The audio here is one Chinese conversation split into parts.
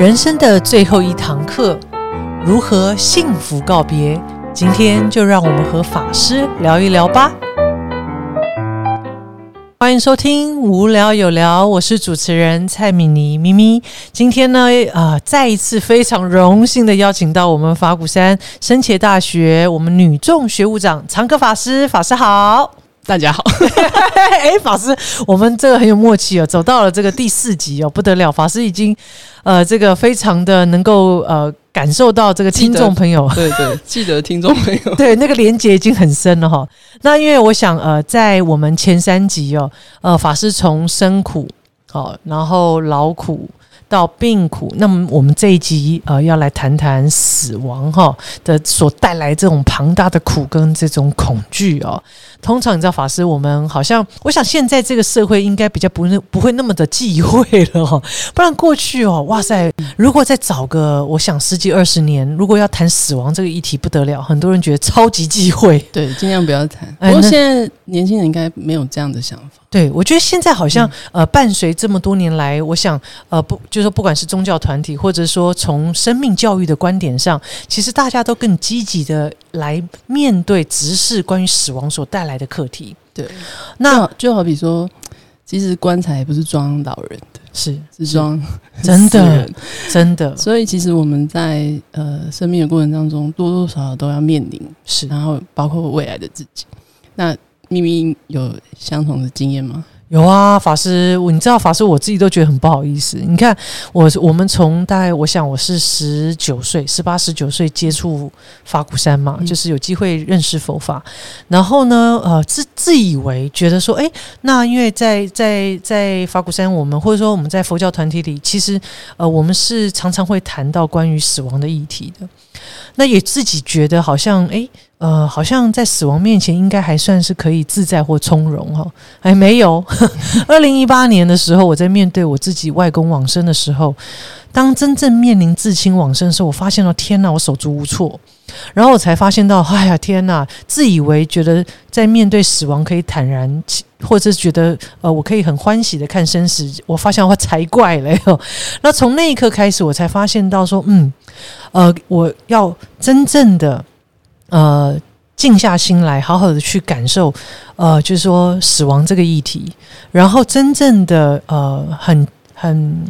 人生的最后一堂课，如何幸福告别？今天就让我们和法师聊一聊吧。欢迎收听《无聊有聊》，我是主持人蔡敏妮咪咪。今天呢，啊、再一次非常荣幸的邀请到我们法鼓山深切大学我们女众学务长长歌法师，法师好。大家好，哎，法师，我们这个很有默契哦，走到了这个第四集哦，不得了，法师已经呃，这个非常的能够呃感受到这个听众朋友对对，记得听众朋友，对那个连接已经很深了哈。那因为我想呃，在我们前三集哦，呃，法师从生苦哦、然后劳苦。到病苦，那么我们这一集呃要来谈谈死亡哈的所带来这种庞大的苦跟这种恐惧哦。通常你知道法师，我们好像我想现在这个社会应该比较不是不会那么的忌讳了哈、不然过去哦，哇塞，如果再找个我想十几二十年，如果要谈死亡这个议题不得了，很多人觉得超级忌讳。对，尽量不要谈。不过现在年轻人应该没有这样的想法，对，我觉得现在好像、呃，伴随这么多年来，我想呃，不，就是说不管是宗教团体，或者说从生命教育的观点上，其实大家都更积极的来面对直视关于死亡所带来的课题。对。那那就好比说，其实棺材不是装老人的，是是装 真的。真的所以其实我们在呃生命的过程当中，多多少少都要面临，是然后包括未来的自己。那咪咪有相同的经验吗？有啊，法师，我你知道法师，我自己都觉得很不好意思。你看，我我们从大概我想我是十九岁、十八、十九岁接触法鼓山嘛，嗯就是有机会认识佛法。然后呢，呃，自自以为觉得说，诶，那因为在在在法鼓山，我们或者说我们在佛教团体里，其实呃，我们是常常会谈到关于死亡的议题的。那也自己觉得好像，诶，呃，好像在死亡面前，应该还算是可以自在或从容哈。哎，没有。二零一八年的时候，我在面对我自己外公往生的时候，当真正面临至亲往生的时候，我发现了天哪，我手足无措。然后我才发现到，哎呀天哪！自以为觉得在面对死亡可以坦然，或者觉得呃我可以很欢喜的看生死，我发现我才怪了哟。那从那一刻开始，我才发现到说，嗯，呃，我要真正的呃静下心来，好好的去感受，呃，就是说死亡这个议题，然后真正的呃很很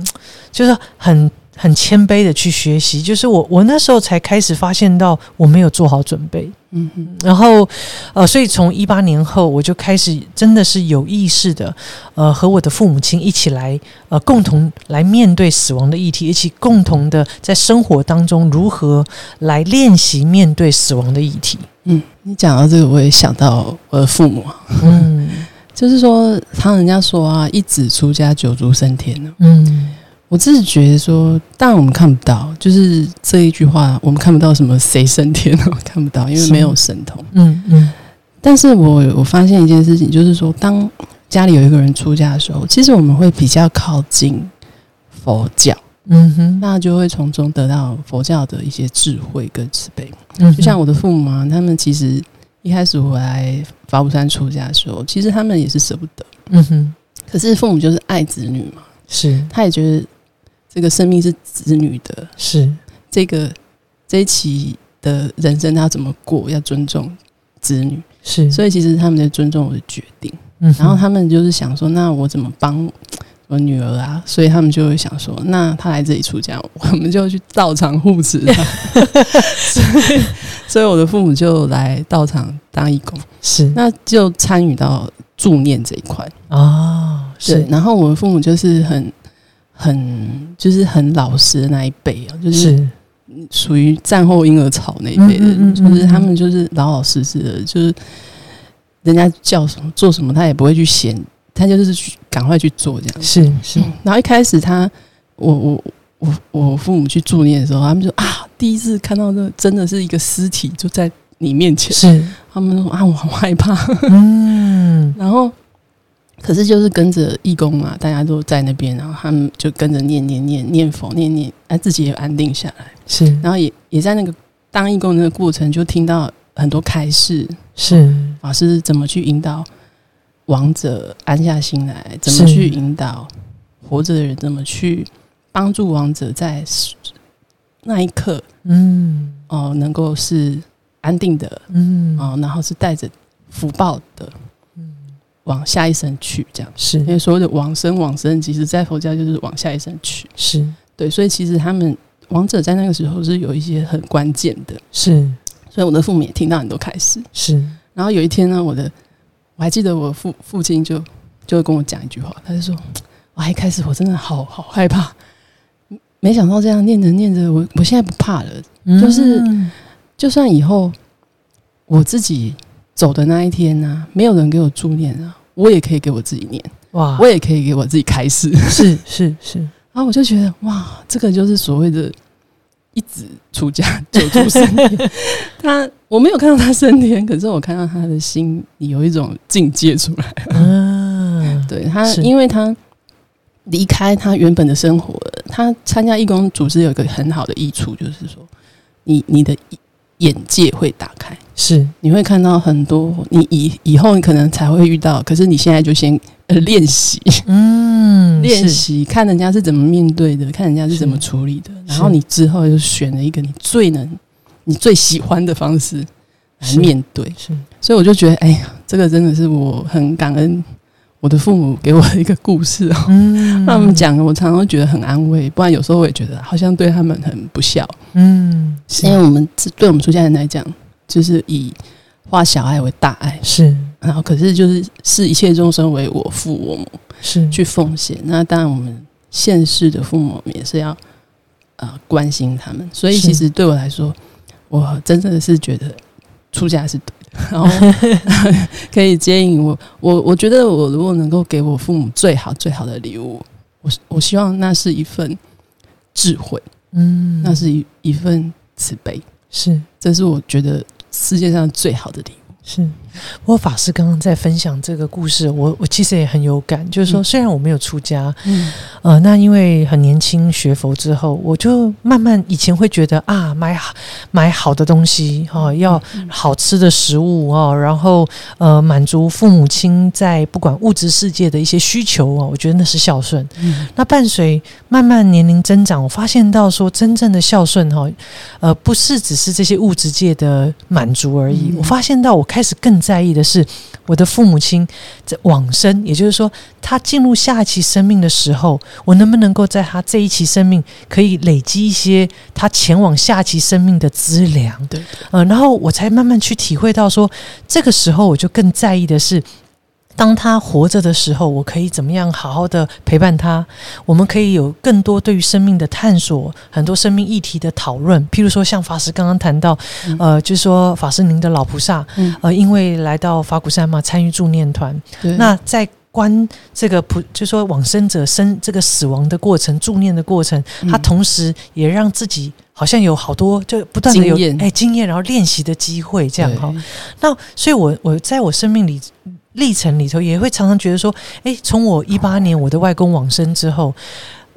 就是很很谦卑的去学习，就是我我那时候才开始发现到我没有做好准备，嗯哼，然后呃，所以从一八年后，我就开始真的是有意识的，呃，和我的父母亲一起来，呃，共同来面对死亡的议题，一起共同的在生活当中如何来练习面对死亡的议题。嗯，你讲到这个，我也想到我的父母啊，嗯。就是说，常人家说啊，一子出家，九族升天呢。嗯我自己觉得说，当然我们看不到，就是这一句话，我们看不到什么谁升天了，看不到，因为是。没有神通。嗯嗯。但是我我发现一件事情，就是说，当家里有一个人出家的时候，其实我们会比较靠近佛教，嗯哼，那就会从中得到佛教的一些智慧跟慈悲。嗯就像我的父母啊，他们其实一开始回来法鼓山出家的时候，其实他们也是舍不得，嗯哼，可是父母就是爱子女嘛，是。他也觉得这个生命是子女的，是这个这一期的人生他要怎么过，要尊重子女，是，所以其实他们在尊重我的决定。嗯然后他们就是想说，那我怎么帮 我女儿啊？所以他们就会想说，那她来这里出家，我们就去道场护持她。所以，所以我的父母就来道场当义工，是那就参与到助念这一块。啊，对是，然后我的父母就是很很就是很老实的那一辈啊，就是是。属于战后婴儿潮那一辈的，嗯嗯嗯嗯就是他们就是老老实实的，就是人家叫什么做什么，他也不会去嫌，他就是去赶快去做这样。是是，然后一开始他，我我我我父母去助念的时候，他们就啊，第一次看到这真的是一个尸体就在你面前，是，他们说啊，我好害怕。嗯。然后，可是就是跟着义工嘛，大家都在那边，然后他们就跟着念念念念佛念念，哎、自己也安定下来。是。然后也也在那个当义工的那个过程，就听到很多开示，是。法师怎么去引导亡者安下心来，怎么去引导活着的人，怎么去帮助亡者在那一刻，嗯。哦、能够是安定的，嗯。哦、然后是带着福报的，嗯往下一生去，这样。是因为所谓的往生，往生，其实在佛教就是往下一生去。是对，所以其实他们王者在那个时候是有一些很关键的，是所以我的父母也听到很多开始。是然后有一天呢，我的我还记得我父父亲就就跟我讲一句话，他就说：“哇，一开始我真的好好害怕，没想到这样念着念着，我我现在不怕了。就是嗯就算以后我自己走的那一天呢、没有人给我助念啊，我也可以给我自己念，哇我也可以给我自己开示。是是是 然后我就觉得哇，这个就是所谓的一直出家，九出升天。他我没有看到他升天，可是我看到他的心里有一种境界出来。嗯对他，因为他离开他原本的生活了，他参加义工组织有一个很好的益处，就是说你你的眼界会打开。是。你会看到很多你以以后你可能才会遇到，可是你现在就先呃 练习。嗯练习，看人家是怎么面对的，看人家是怎么处理的，然后你之后就选了一个你最能、你最喜欢的方式来面对。是。所以我就觉得，哎呀，这个真的是我很感恩我的父母给我的一个故事哦。嗯。他们讲，我常常会觉得很安慰，不然有时候我也觉得好像对他们很不孝。嗯。是。因为我们对我们出家人来讲，就是以化小爱为大爱，是然后可是就是视一切众生为我父我母是去奉献。那当然，我们现世的父母也是要呃关心他们。所以其实对我来说，我真正的是觉得出家是对的，然后 可以接引我。我我觉得我如果能够给我父母最好最好的礼物，我我希望那是一份智慧，嗯那是一一份慈悲，是这是我觉得世界上最好的礼物。是，不过法师刚刚在分享这个故事，我我其实也很有感，就是说，嗯。虽然我没有出家，嗯。呃，那因为很年轻学佛之后，我就慢慢以前会觉得啊，买好买好的东西哦，要好吃的食物哦，然后呃，满足父母亲在不管物质世界的一些需求哦，我觉得那是孝顺。嗯。那伴随慢慢年龄增长，我发现到说，真正的孝顺哈，呃，不是只是这些物质界的满足而已。嗯。我发现到，我开始更在意的是我的父母亲在往生，也就是说，他进入下一期生命的时候，我能不能够在他这一期生命可以累积一些他前往下期生命的资粮？对，呃，然后我才慢慢去体会到说，这个时候我就更在意的是。当他活着的时候，我可以怎么样好好的陪伴他？我们可以有更多对于生命的探索，很多生命议题的讨论。譬如说，像法师刚刚谈到，嗯呃，就是说法师您的老菩萨，嗯呃，因为来到法鼓山嘛，参与助念团，那在观这个普，就说往生者生这个死亡的过程、助念的过程，他嗯同时也让自己好像有好多就不断的有哎经验，然后练习的机会，这样哈。那所以我，我在我生命里历程里头，也会常常觉得说，哎，从我一八年我的外公往生之后。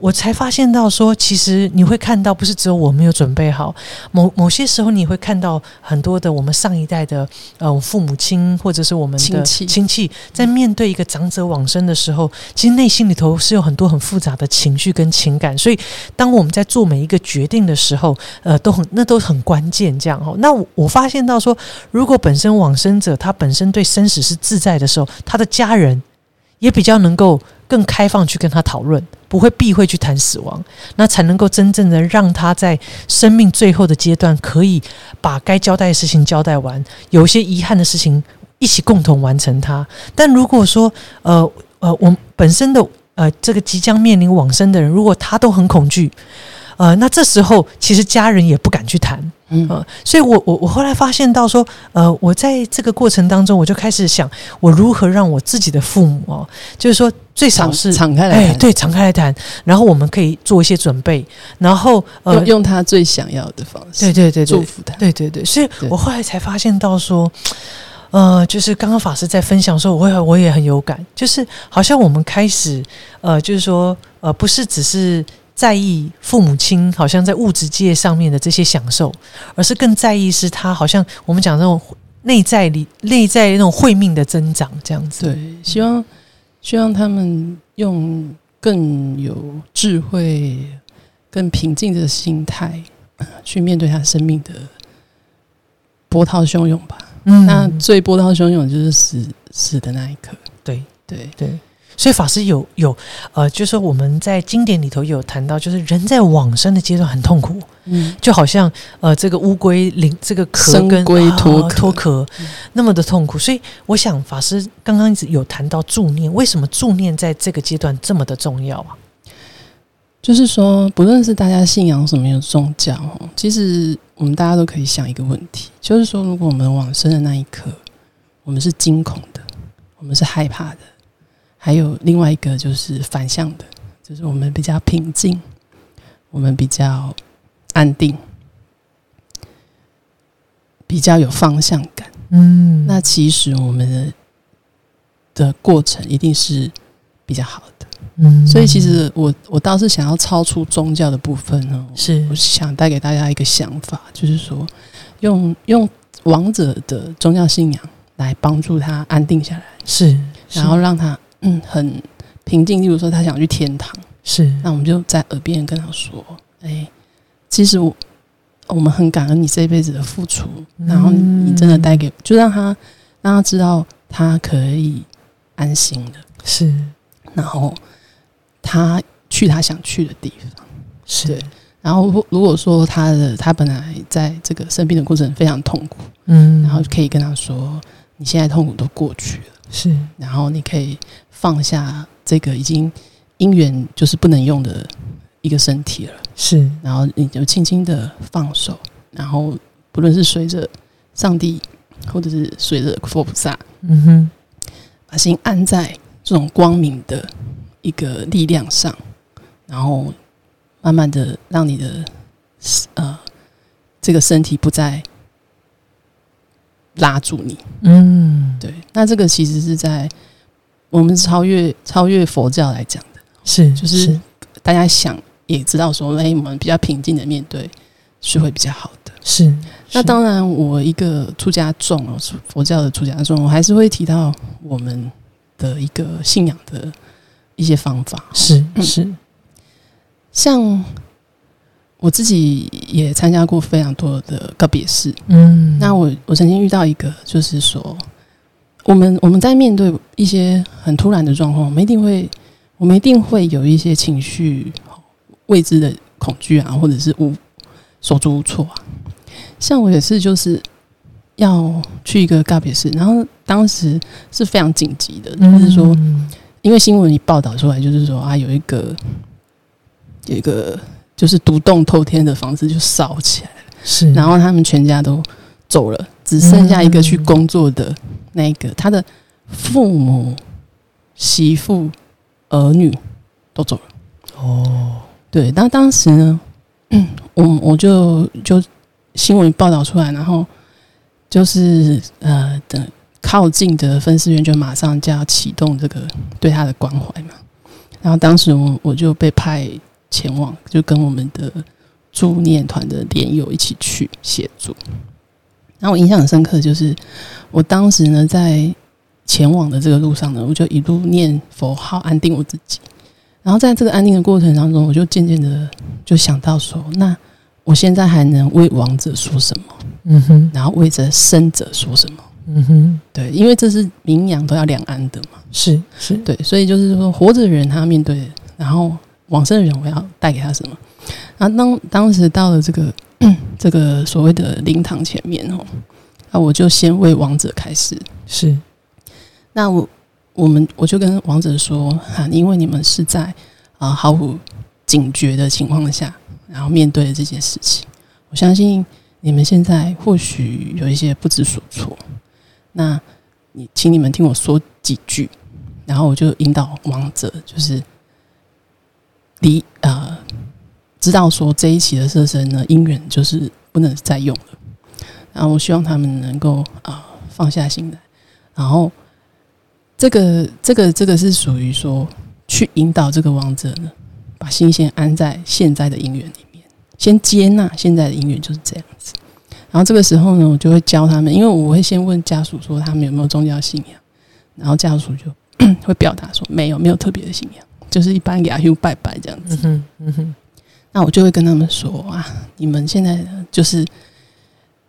我才发现到说，其实你会看到，不是只有我没有准备好，某某些时候你会看到很多的我们上一代的呃父母亲或者是我们的亲戚在面对一个长者往生的时候，其实内心里头是有很多很复杂的情绪跟情感，所以当我们在做每一个决定的时候，呃，都很那都很关键，这样哦。那我我发现到说，如果本身往生者他本身对生死是自在的时候，他的家人也比较能够更开放去跟他讨论，不会避讳去谈死亡，那才能够真正的让他在生命最后的阶段，可以把该交代的事情交代完，有一些遗憾的事情一起共同完成它。但如果说，呃呃，我本身的呃这个即将面临往生的人，如果他都很恐惧，呃，那这时候其实家人也不敢去谈。嗯呃，所以我我我后来发现到说，呃，我在这个过程当中，我就开始想，我如何让我自己的父母哦，就是说最少是敞开来谈，哎对，敞开来谈，然后我们可以做一些准备，然后呃用，用他最想要的方式，对对对对祝福他。对对对，所以我后来才发现到说，呃，就是刚刚法师在分享的时候，我也我也很有感，就是好像我们开始呃，就是说呃，不是只是。在意父母亲好像在物质界上面的这些享受，而是更在意是他好像我们讲那种内在里内在那种慧命的增长这样子。对，希望希望他们用更有智慧、更平静的心态、呃去面对他生命的波涛汹涌吧。嗯那最波涛汹涌就是死死的那一刻。对对，对，所以法师有有呃，就是说我们在经典里头有谈到，就是人在往生的阶段很痛苦，嗯，就好像呃这个乌龟鳞这个壳生跟龟脱脱壳嗯。那么的痛苦，所以我想法师刚刚一直有谈到助念，为什么助念在这个阶段这么的重要啊？就是说，不论是大家信仰什么样的宗教，哦，其实我们大家都可以想一个问题，就是说，如果我们往生的那一刻，我们是惊恐的，我们是害怕的，还有另外一个就是反向的，就是我们比较平静，我们比较安定，比较有方向感。嗯那其实我们的的过程一定是比较好的。嗯所以其实我我倒是想要超出宗教的部分呢，是我想带给大家一个想法，就是说用用王者的宗教信仰来帮助他安定下来，是，然后让他嗯很平静。例如说他想去天堂，是。那我们就在耳边跟他说：“哎，其实我我们很感恩你这一辈子的付出，然后你你真的带给，就让他让他知道他可以安心的，是。然后他去他想去的地方。是。对。然后如如果说他的他本来在这个生病的过程非常痛苦，嗯。然后可以跟他说，你现在痛苦都过去了，是。然后你可以放下这个已经因缘就是不能用的一个身体了。”是。然后你就轻轻的放手，然后不论是随着上帝，或者是随着佛菩萨，嗯哼。把心安在这种光明的一个力量上，然后慢慢的让你的呃这个身体不再拉住你。嗯对，那这个其实是在我们超越超越佛教来讲的，是就是大家想也知道说，哎，我们比较平静的面对是会比较好的。是是那当然，我一个出家众哦，是佛教的出家众，我还是会提到我们的一个信仰的一些方法。是嗯是像我自己也参加过非常多的告别式。嗯那我我曾经遇到一个，就是说，我们我们在面对一些很突然的状况，我们一定会，我们一定会有一些情绪未知的恐惧啊，或者是无手足无措啊。像我也是，就是要去一个告别式，然后当时是非常紧急的，就是说，嗯因为新闻一报道出来，就是说啊，有一个有一个就是独栋透天的房子就烧起来了，是然后他们全家都走了，只剩下一个去工作的那一个，他的父母、媳妇、儿女都走了。哦对，那当时呢，嗯，我我就就新闻报道出来，然后就是呃，等靠近的分尸员就马上就要启动这个对他的关怀嘛。然后当时我我就被派前往，就跟我们的助念团的连友一起去协助。然后我印象很深刻，就是我当时呢在前往的这个路上呢，我就一路念佛号，安定我自己。然后在这个安定的过程当中，我就渐渐的就想到说，那我现在还能为亡者说什么？嗯哼然后为着生者说什么？嗯哼对，因为这是名扬都要两安的嘛。是是对，所以就是说，活着的人他要面对，然后往生的人我要带给他什么？然后当当时到了这个 这个所谓的灵堂前面哦，那我就先为王者开始。是那我我们我就跟王者说啊，因为你们是在啊毫无警觉的情况下，然后面对了这件事情，我相信你们现在或许有一些不知所措。那你请你们听我说几句，然后我就引导王者，就是离呃知道说这一期的设身呢，姻缘就是不能再用了。然后我希望他们能够啊、放下心来，然后。这个这个这个是属于说去引导这个王者呢，把心先安在现在的姻缘里面，先接纳现在的姻缘就是这样子。然后这个时候呢，我就会教他们，因为我会先问家属说他们有没有宗教信仰，然后家属就 会表达说没有，没有特别的信仰，就是一般给阿 Q 拜拜这样子嗯。哼嗯哼那我就会跟他们说啊，你们现在就是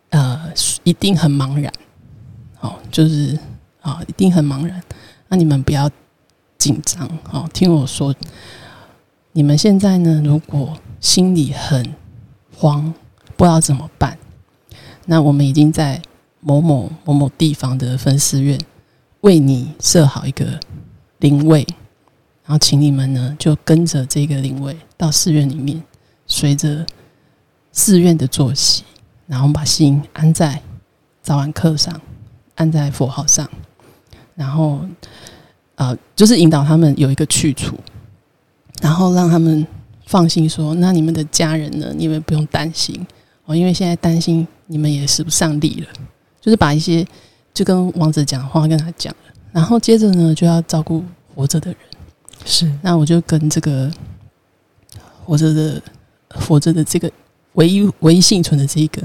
呃，一定很茫然，哦，就是啊，一定很茫然。那你们不要紧张，哦，听我说，你们现在呢，如果心里很慌，不知道怎么办，那我们已经在某某某某地方的分寺院为你设好一个灵位，然后请你们呢就跟着这个灵位到寺院里面。随着寺院的作息，然后把心安在早晚课上，安在佛号上，然后呃，就是引导他们有一个去处，然后让他们放心说：“那你们的家人呢？你们不用担心哦，因为现在担心你们也使不上力了。”就是把一些就跟王子讲话跟他讲了，然后接着呢就要照顾活着的人。是，那我就跟这个活着的。活着的这个唯一唯一幸存的这一个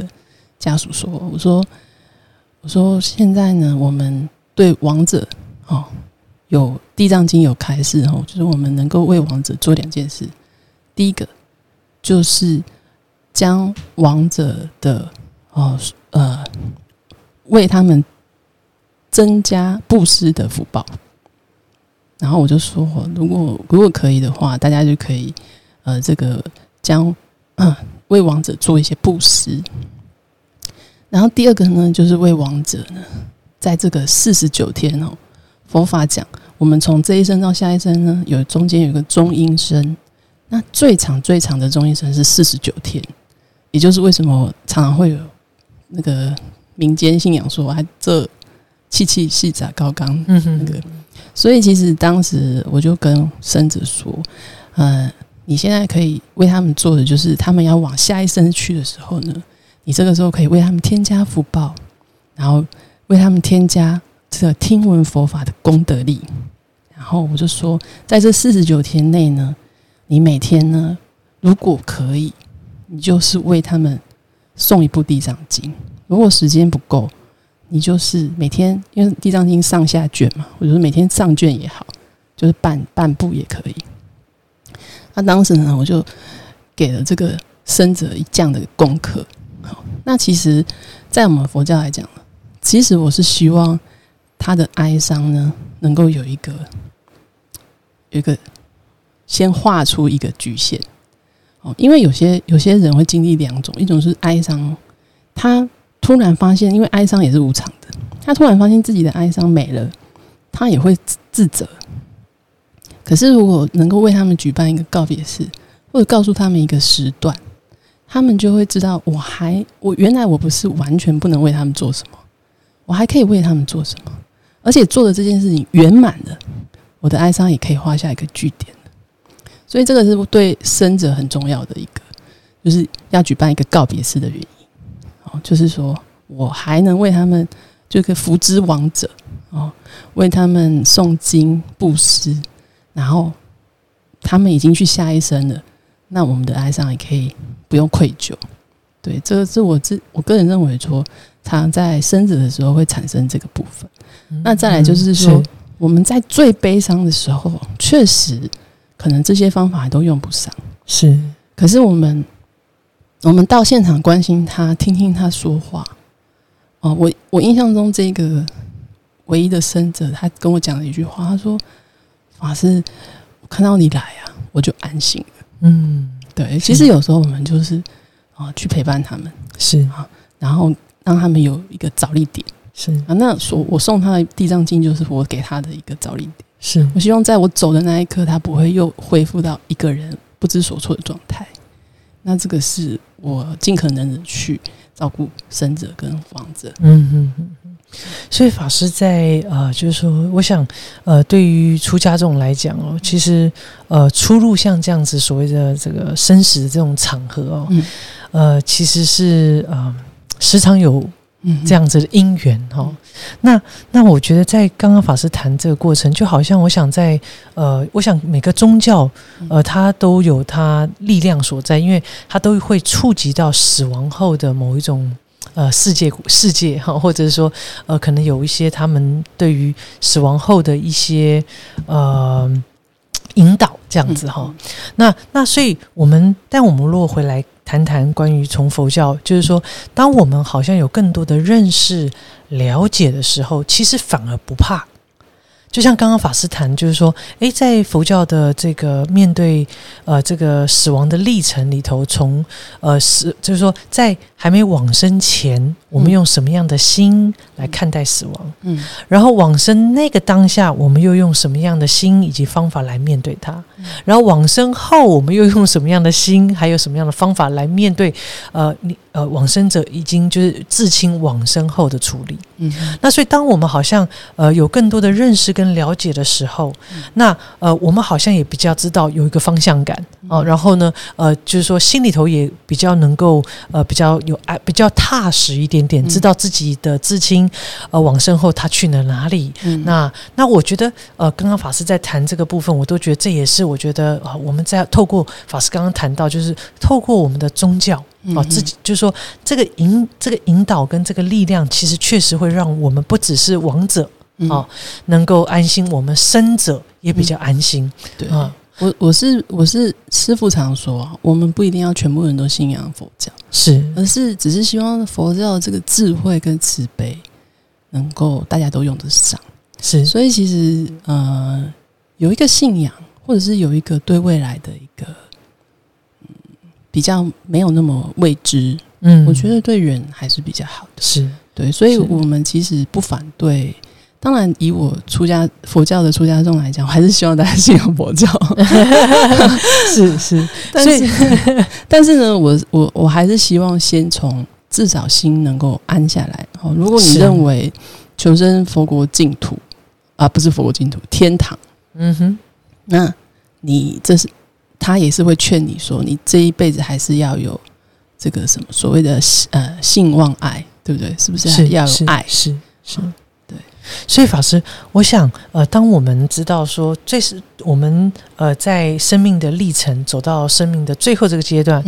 家属说：“我说，我说，现在呢，我们对亡者哦，有地藏经有开示哦，就是我们能够为亡者做两件事。第一个就是将亡者的哦呃为他们增加布施的福报。然后我就说，如果如果可以的话，大家就可以呃这个。”将嗯为王者做一些布施，然后第二个呢，就是为王者呢，在这个四十九天哦，佛法讲，我们从这一生到下一生呢，有中间有个中阴身，那最长最长的中阴身是四十九天，也就是为什么常常会有那个民间信仰说，啊这气气细杂高纲，嗯哼，那个，所以其实当时我就跟生子说，嗯。你现在可以为他们做的，就是他们要往下一生去的时候呢，你这个时候可以为他们添加福报，然后为他们添加这个听闻佛法的功德力。然后我就说，在这四十九天内呢，你每天呢，如果可以，你就是为他们送一部地藏经。如果时间不够，你就是每天，因为地藏经上下卷嘛，我觉得每天上卷也好，就是半半部也可以。那当时呢，我就给了这个生者一这样的功课。好，那其实，在我们佛教来讲呢，其实我是希望他的哀伤呢，能够有一个有一个先画出一个局限。哦，因为有些有些人会经历两种，一种是哀伤，他突然发现，因为哀伤也是无常的，他突然发现自己的哀伤没了，他也会自责。可是，如果能够为他们举办一个告别式，或者告诉他们一个时段，他们就会知道，我还我原来我不是完全不能为他们做什么，我还可以为他们做什么，而且做的这件事情圆满了，我的哀伤也可以画下一个句点所以，这个是对生者很重要的一个，就是要举办一个告别式的原因。哦，就是说我还能为他们，这个福之王者哦，为他们诵经布施。然后他们已经去下一生了，那我们的哀伤也可以不用愧疚。对，这个是我自我个人认为说，常在生子的时候会产生这个部分。那再来就是说，我们在最悲伤的时候，确实可能这些方法都用不上。是，可是我们我们到现场关心他，听听他说话。哦，我我印象中这个唯一的生者，他跟我讲了一句话，他说。法师，我看到你来啊，我就安心了。嗯，对，其实有时候我们就是啊，去陪伴他们，是啊，然后让他们有一个着力点，是啊。那所我送他的地藏经，就是我给他的一个着力点。是我希望在我走的那一刻，他不会又恢复到一个人不知所措的状态。那这个是我尽可能的去照顾生者跟亡者。嗯嗯嗯。所以法师在呃，就是说，我想呃，对于出家这种来讲哦，其实呃，出入像这样子所谓的这个生死的这种场合哦，呃，其实是呃，时常有这样子的因缘哈。那那我觉得在刚刚法师谈这个过程，就好像我想在呃，我想每个宗教呃，它都有它力量所在，因为它都会触及到死亡后的某一种。呃，世界世界哈，或者是说，呃，可能有一些他们对于死亡后的一些呃引导这样子哈。那那所以我们，但我们如果回来谈谈关于从佛教，就是说，当我们好像有更多的认识、了解的时候，其实反而不怕。就像刚刚法师谈，就是说，诶，在佛教的这个面对呃这个死亡的历程里头，从呃死，就是说在还没往生前，我们用什么样的心来看待死亡？嗯，然后往生那个当下，我们又用什么样的心以及方法来面对它？然后往生后，我们又用什么样的心，还有什么样的方法来面对？呃，你呃，往生者已经就是至亲往生后的处理。嗯，那所以当我们好像呃有更多的认识跟了解的时候，那呃我们好像也比较知道有一个方向感哦。然后呢，呃，就是说心里头也比较能够呃比较有爱，比较踏实一点点，知道自己的至亲呃往生后他去了哪里。那那我觉得呃，刚刚法师在谈这个部分，我都觉得这也是。我觉得啊，我们在透过法师刚刚谈到，就是透过我们的宗教啊，自己就是说这个引这个引导跟这个力量，其实确实会让我们不只是亡者啊能够安心，我们生者也比较安心。对啊，我我是我是师傅常说，我们不一定要全部人都信仰佛教，是，而是只是希望佛教这个智慧跟慈悲能够大家都用得上。是，所以其实呃有一个信仰。或者是有一个对未来的一个嗯比较没有那么未知，嗯，我觉得对人还是比较好的，是对，所以我们其实不反对。当然，以我出家佛教的出家众来讲，我还是希望大家信仰佛教，是是。但是 但是呢，我我我还是希望先从至少心能够安下来。好，如果你认为求生佛国净土啊，不是佛国净土，天堂，嗯哼，那。你这是，他也是会劝你说，你这一辈子还是要有这个什么所谓的呃性望爱，对不对？是不是？是要有爱，是是，对。所以法师，我想呃，当我们知道说，这是我们呃在生命的历程走到生命的最后这个阶段，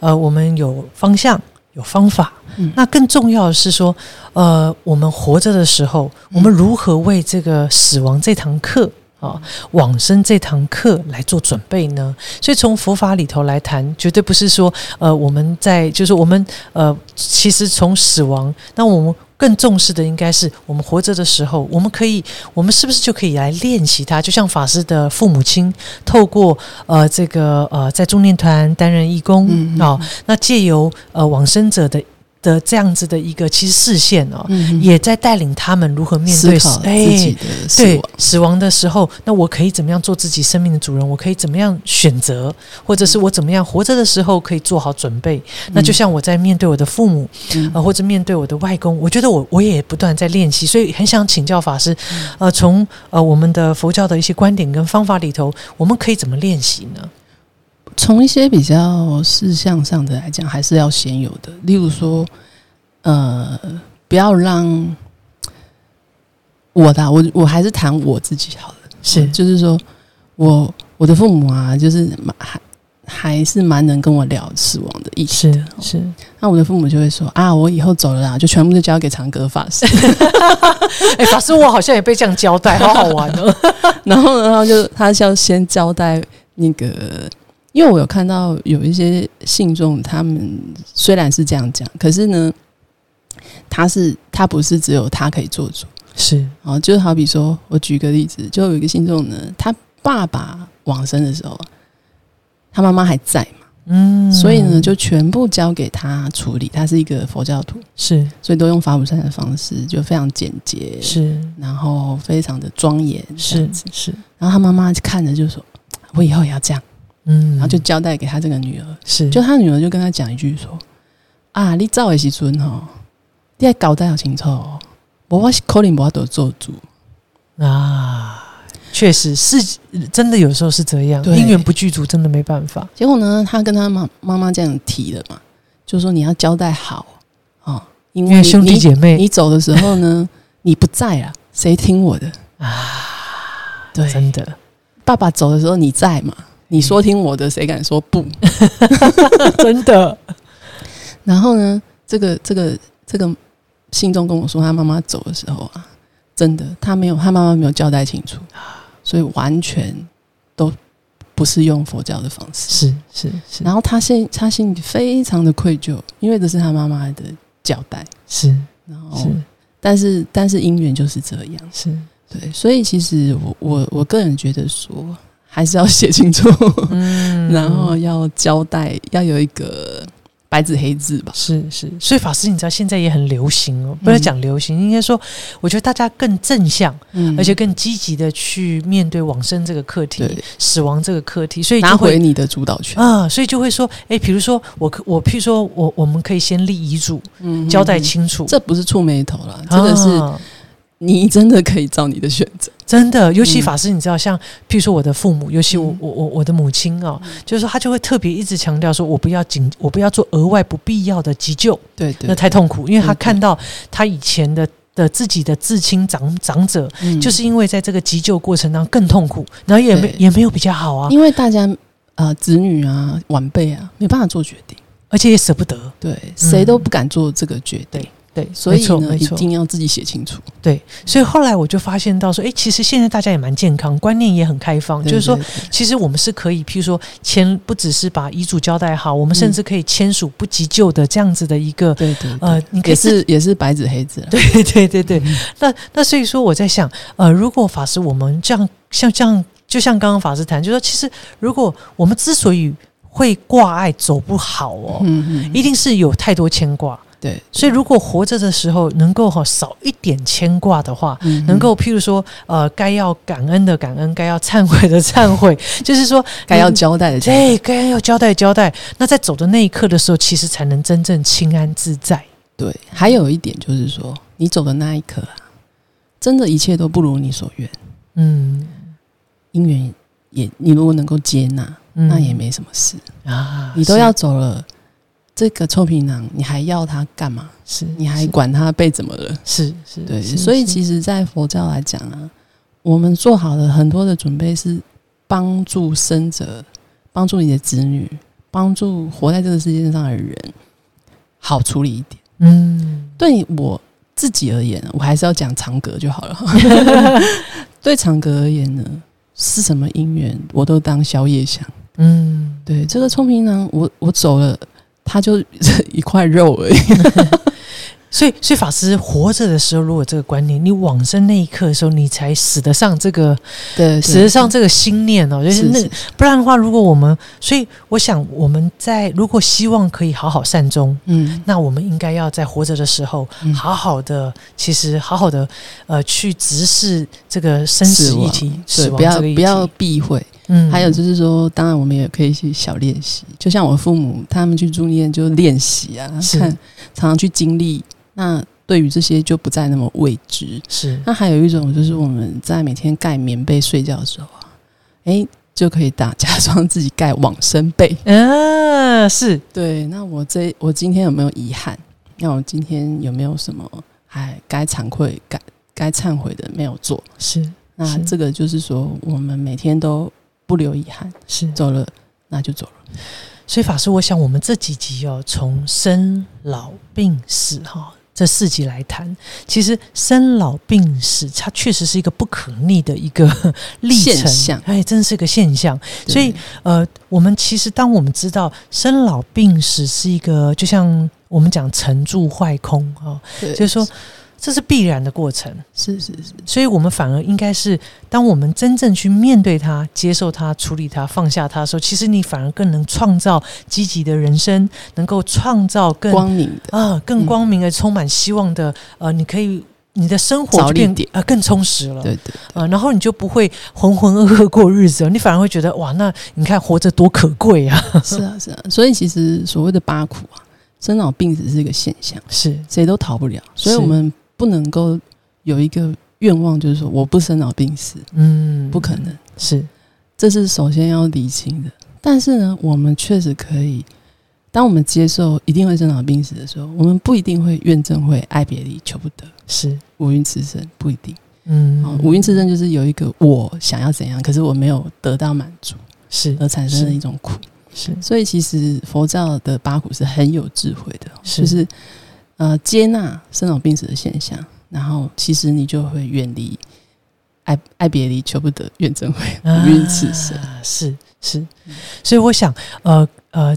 呃，我们有方向，有方法。那更重要的是说，呃，我们活着的时候，我们如何为这个死亡这堂课？啊，往生这堂课来做准备呢？所以从佛法里头来谈，绝对不是说，呃，我们在就是我们呃，其实从死亡，那我们更重视的应该是我们活着的时候，我们可以，我们是不是就可以来练习它？就像法师的父母亲，透过呃这个呃在中念团担任义工啊，那借由呃往生者的。的这样子的一个其实视线哦，也在带领他们如何面对自己的对死亡的时候，那我可以怎么样做自己生命的主人？我可以怎么样选择，或者是我怎么样活着的时候可以做好准备？那就像我在面对我的父母啊，或者面对我的外公，我觉得我我也不断在练习，所以很想请教法师，呃，从呃我们的佛教的一些观点跟方法里头，我们可以怎么练习呢？从一些比较事项上的来讲，还是要先有的。例如说，呃，不要让我的我我还是谈我自己好了。是，就是说我我的父母啊，就是蛮还还是蛮能跟我聊死亡的意思。是是，那我的父母就会说啊，我以后走了啦，就全部都交给长歌法师。哎，法师，我好像也被这样交代，好好玩哦。然后，然后就他要先交代那个。因为我有看到有一些信众，他们虽然是这样讲，可是呢，他是他不是只有他可以做主，是。啊，就好比说，我举个例子，就有一个信众呢，他爸爸往生的时候，他妈妈还在嘛，嗯，所以呢，就全部交给他处理。他是一个佛教徒，是，所以都用法鼓山的方式，就非常简洁，是，然后非常的庄严，是是，然后他妈妈看着就说：“我以后也要这样。”嗯，然后就交代给他这个女儿，是，就他女儿就跟他讲一句说：“啊，你早的时阵哈，你要交代好清楚，我是可能我都做主啊。”确实是真的，有时候是这样，姻缘不具足，真的没办法。结果呢，他跟他妈妈妈这样提了嘛，就说你要交代好啊，因为兄弟姐妹，你走的时候呢，你不在啊，谁听我的啊？对，真的，爸爸走的时候你在嘛？你说听我的，谁敢说不？真的。然后呢，这个这个这个信众跟我说，他妈妈走的时候啊，真的，他没有，他妈妈没有交代清楚，所以完全都不是用佛教的方式。是是是，然后他心他心里非常的愧疚，因为这是他妈妈的交代。是然后是，但是但是姻缘就是这样，是，对，所以其实我我我个人觉得说，还是要写清楚，嗯。然后要交代，要有一个白纸黑字吧。是是，所以法师，你知道现在也很流行哦，不是嗯讲流行，应该说，我觉得大家更正向，嗯。而且更积极的去面对往生这个课题、死亡这个课题，所以拿回你的主导权，啊，所以就会说，哎，比如说我可我，譬如说我我们可以先立遗嘱，嗯交代清楚，这不是触眉头了，真的是啊你真的可以照你的选择。真的，尤其嗯。法师，你知道，像譬如说我的父母，尤其我嗯。我我我的母亲哦，就是说他就会特别一直强调说，我不要紧，我不要做额外不必要的急救，对对，那太痛苦，因为他看到他以前的的自己的至亲长长者，嗯。就是因为在这个急救过程当中更痛苦，然后也没也没有比较好啊，因为大家呃子女啊晚辈啊没办法做决定，而且也舍不得，对，谁都不敢做这个决定，对，所以呢一定要自己写清楚。对，所以后来我就发现到说，诶，其实现在大家也蛮健康，观念也很开放，对就是说其实我们是可以，譬如说签，不只是把遗嘱交代好，我们甚至可以签署不急救的这样子的一个，对对，呃，也是也是白纸黑字啊。对对对对。那那所以说我在想，呃，如果法师我们这样像这样，就像刚刚法师谈，就说其实如果我们之所以会挂碍走不好哦，嗯嗯，一定是有太多牵挂。对，所以如果活着的时候能够哈少一点牵挂的话，嗯能够譬如说，呃，该要感恩的感恩，该要忏悔的忏悔，就是说该要交代的交代。对，该要交代交代。那在走的那一刻的时候，其实才能真正清安自在。对，还有一点就是说，你走的那一刻啊，真的一切都不如你所愿，嗯，因缘也你如果能够接纳，嗯那也没什么事。啊，你都要走了，这个臭皮囊，你还要他干嘛？是，你还管他被怎么了？是是，对，所以其实，在佛教来讲啊，我们做好了很多的准备，是帮助生者，帮助你的子女，帮助活在这个世界上的人，好处理一点。嗯对我自己而言，我还是要讲长格就好了。对长格而言呢，是什么因缘，我都当宵夜想。嗯，对这个臭皮囊，我我走了，它就 一块肉而已。所以所以法师活着的时候，如果这个观念，你往生那一刻的时候，你才使得上这个对，使得上这个心念哦，就是那是是不然的话，如果我们，所以我想我们在如果希望可以好好善终，嗯那我们应该要在活着的时候，嗯好好的，其实好好的，呃，去直视这个生死议题，对，死亡不要，避讳。嗯还有就是说，当然我们也可以去小练习，就像我父母他们去住院就练习啊，是看常常去经历，那对于这些就不再那么未知。是那还有一种就是我们在每天盖棉被睡觉的时候啊，诶，就可以打假装自己盖往生被。啊，是对，那我这我今天有没有遗憾？那我今天有没有什么还该惭愧、该该忏悔的没有做？是那这个就是说，我们每天都不留遗憾，是，走了那就走了。所以法师，我想我们这几集哦，从生老病死哈、这四集来谈，其实生老病死它确实是一个不可逆的一个 历程，现哎，真是个现象。所以呃，我们其实当我们知道生老病死是一个，就像我们讲成住坏空啊、对就是说这是必然的过程。是是是，所以我们反而应该是，当我们真正去面对它、接受它、处理它、放下它的时候，其实你反而更能创造积极的人生，能够创造更光明的，啊更嗯光明而充满希望的呃，你可以你的生活更充实了。对对呃，然后你就不会浑浑噩噩过日子了，你反而会觉得哇，那你看活着多可贵啊！是啊是啊。所以其实所谓的八苦啊，生老病死是一个现象，是谁都逃不了。所以我们不能够有一个愿望，就是说我不生老病死，嗯，不可能。是。这是首先要理清的。但是呢，我们确实可以，当我们接受一定会生老病死的时候，我们不一定会怨憎会、爱别离、求不得、是。五蕴痴身，不一定。嗯。哦，五蕴痴身就是有一个我想要怎样，可是我没有得到满足，是。而产生的一种苦。是。所以其实佛教的八苦是很有智慧的，是。就是呃接纳生老病死的现象，然后其实你就会远离爱爱别离，求不得，怨憎会无运此生。是是，所以我想，呃呃。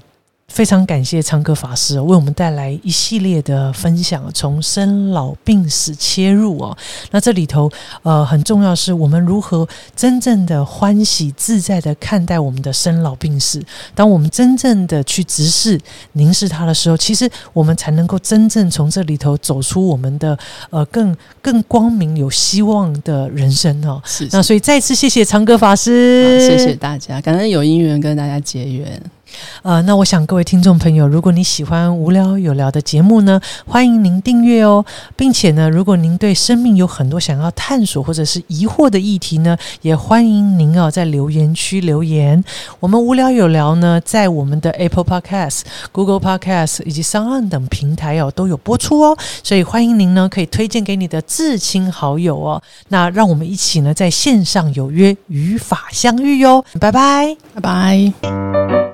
非常感谢昌哥法师为我们带来一系列的分享，从生老病死切入哦。那这里头呃很重要是我们如何真正的欢喜自在的看待我们的生老病死。当我们真正的去直视凝视它的时候，其实我们才能够真正从这里头走出我们的呃更更光明有希望的人生哦。是那所以再次谢谢昌哥法师，谢谢大家，感恩有因缘跟大家结缘。呃，那我想各位听众朋友，如果你喜欢无聊有聊的节目呢，欢迎您订阅哦，并且呢，如果您对生命有很多想要探索或者是疑惑的议题呢，也欢迎您哦在留言区留言。我们无聊有聊呢，在我们的 Apple Podcast、Google Podcast 以及 s o u n 等平台哦都有播出哦，所以欢迎您呢可以推荐给你的至亲好友哦。那让我们一起呢在线上有约，与法相遇哟，拜拜，拜拜。